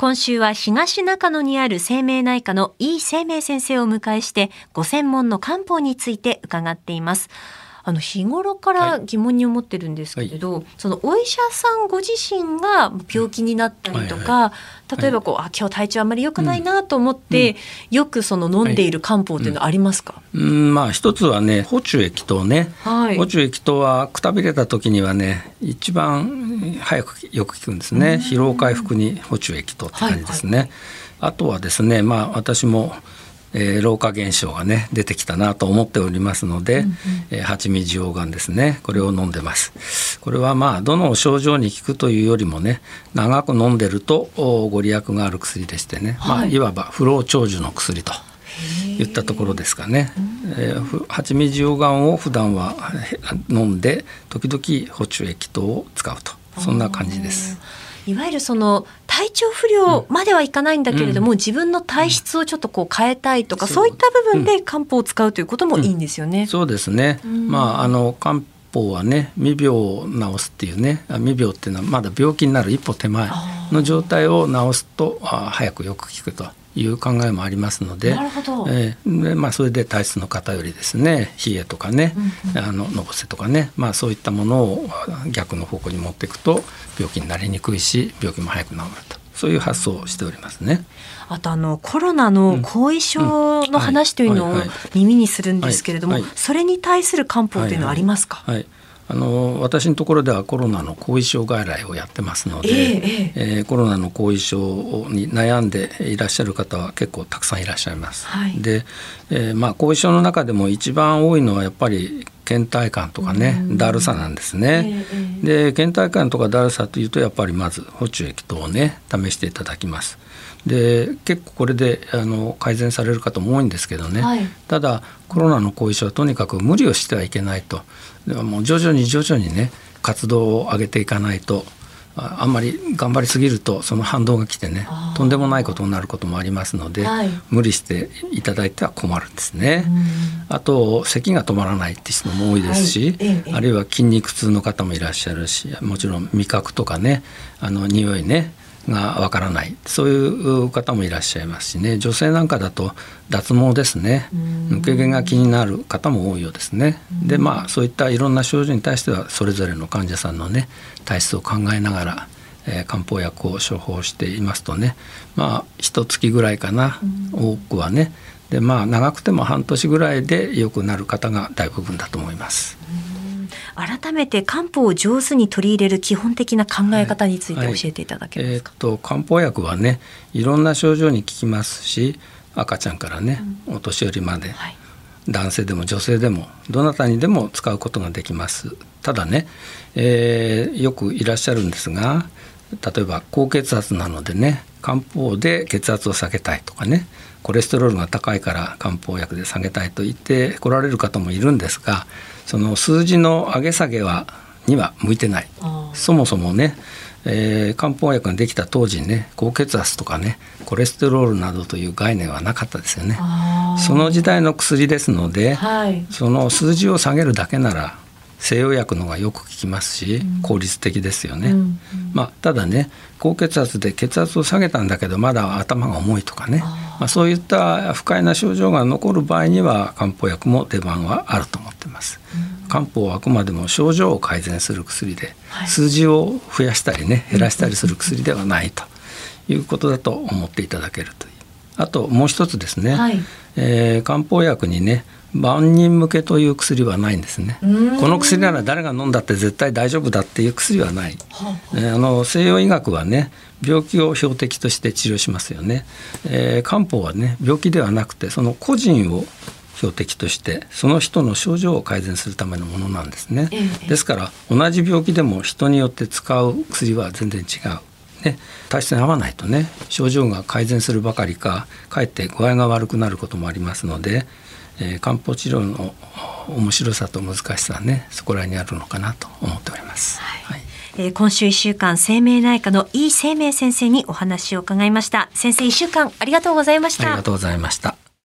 今週は東中野にある生命内科の井生命先生をお迎えしてご専門の漢方について伺っています。あの日頃から疑問に思ってるんですけれど、はい、そのお医者さんご自身が病気になったりとか、はいはい、例えばこう、あ今日体調あまり良くないなと思って、うん、よくその飲んでいる漢方っていうのはありますか、うん、まあ一つはね補中液糖ね、はい、補中液糖はくたびれた時にはね一番早くよく効くんですね。疲労回復に補中液糖って感じですね、はいはい、あとはですねまあ私もえー、老化現象がね出てきたなと思っておりますので、うんうん、えー、蜂蜜溶岩ですね。これを飲んでます。これはまあどの症状に効くというよりもね長く飲んでるとご利益がある薬でしてね、はいまあ、い。わば不老長寿の薬といったところですかね、えー、蜂蜜溶岩を普段は飲んで時々補中液等を使うとそんな感じです。いわゆるその体調不良まではいかないんだけれども、うん、自分の体質をちょっとこう変えたいとか、う。ん、そういった部分で漢方を使うということもいいんですよね。うん、そうですね、まああの漢方はね未病を治すっていうね未病っていうのはまだ病気になる一歩手前の状態を治すとあ早くよく効くという考えもありますので、えー、でまあ、それで体質の偏りですね。冷えとかね、うんうん、あののぼせとかね、まあ、そういったものを逆の方向に持っていくと病気になりにくいし病気も早く治ると。そういう発想をしておりますね。あとあのコロナの後遺症の話というのを耳にするんですけれども、それに対する漢方というのはありますか、はいはい。はいあの私のところではコロナの後遺症外来をやってますので、えー、えー、コロナの後遺症に悩んでいらっしゃる方は結構たくさんいらっしゃいます。はい、で、えー、まあ、後遺症の中でも一番多いのはやっぱり倦怠感とかね、だるさなんですね。えー、で倦怠感とかだるさというとやっぱりまず補中液等をね試していただきます。で結構これであの改善される方も多いんですけどね、はい、ただコロナの後遺症はとにかく無理をしてはいけないと。でももう徐々に徐々にね活動を上げていかないとあんまり頑張りすぎるとその反動が来てねとんでもないことになることもありますので、はい、無理していただいては困るんですね。あと咳が止まらないって人も多いですし、はい、あるいは筋肉痛の方もいらっしゃるしもちろん味覚とかねあの匂いねがわからない。そういう方もいらっしゃいますしね。女性なんかだと脱毛ですね。抜け毛が気になる方も多いようですね。でまあそういったいろんな症状に対してはそれぞれの患者さんのね体質を考えながら、えー、漢方薬を処方していますとね。まあ一月ぐらいかな。多くはね。でまあ長くても半年ぐらいで良くなる方が大部分だと思います。改めて漢方を上手に取り入れる基本的な考え方について教えていただけますか、はい。はい、えー、っと漢方薬はねいろんな症状に効きますし赤ちゃんからね、うん、お年寄りまで、はい、男性でも女性でもどなたにでも使うことができます。ただね、えー、よくいらっしゃるんですが例えば高血圧なのでね漢方で血圧を下げたいとかねコレステロールが高いから漢方薬で下げたいと言って来られる方もいるんですがその数字の上げ下げはには向いてない。そもそもね、えー、漢方薬ができた当時ね高血圧とかねコレステロールなどという概念はなかったですよね。その時代の薬ですので、はい、その数字を下げるだけなら西洋薬の方がよく効きますし効率的ですよね、うんうん、まあ、ただね高血圧で血圧を下げたんだけどまだ頭が重いとかね。まあ、そういった不快な症状が残る場合には漢方薬も出番はあると思ってます。漢方はあくまでも症状を改善する薬で、はい、数字を増やしたりね減らしたりする薬ではないということだと思っていただけるという。あともう一つですね、はい、えー、漢方薬にね万人向けという薬はないんですね。この薬なら誰が飲んだって絶対大丈夫だっていう薬はない、えー、あの西洋医学はね病気を標的として治療しますよね、えー、漢方はね病気ではなくてその個人を標的としてその人の症状を改善するためのものなんですね、ですから同じ病気でも人によって使う薬は全然違うね、体質に合わないとね症状が改善するばかりかかえって具合が悪くなることもありますので、えー、漢方治療の面白さと難しさはねそこらにあるのかなと思っております。はい、はい。えー、今週1週間生命内科の井生命先生にお話を伺いました。先生1週間ありがとうございました。ありがとうございました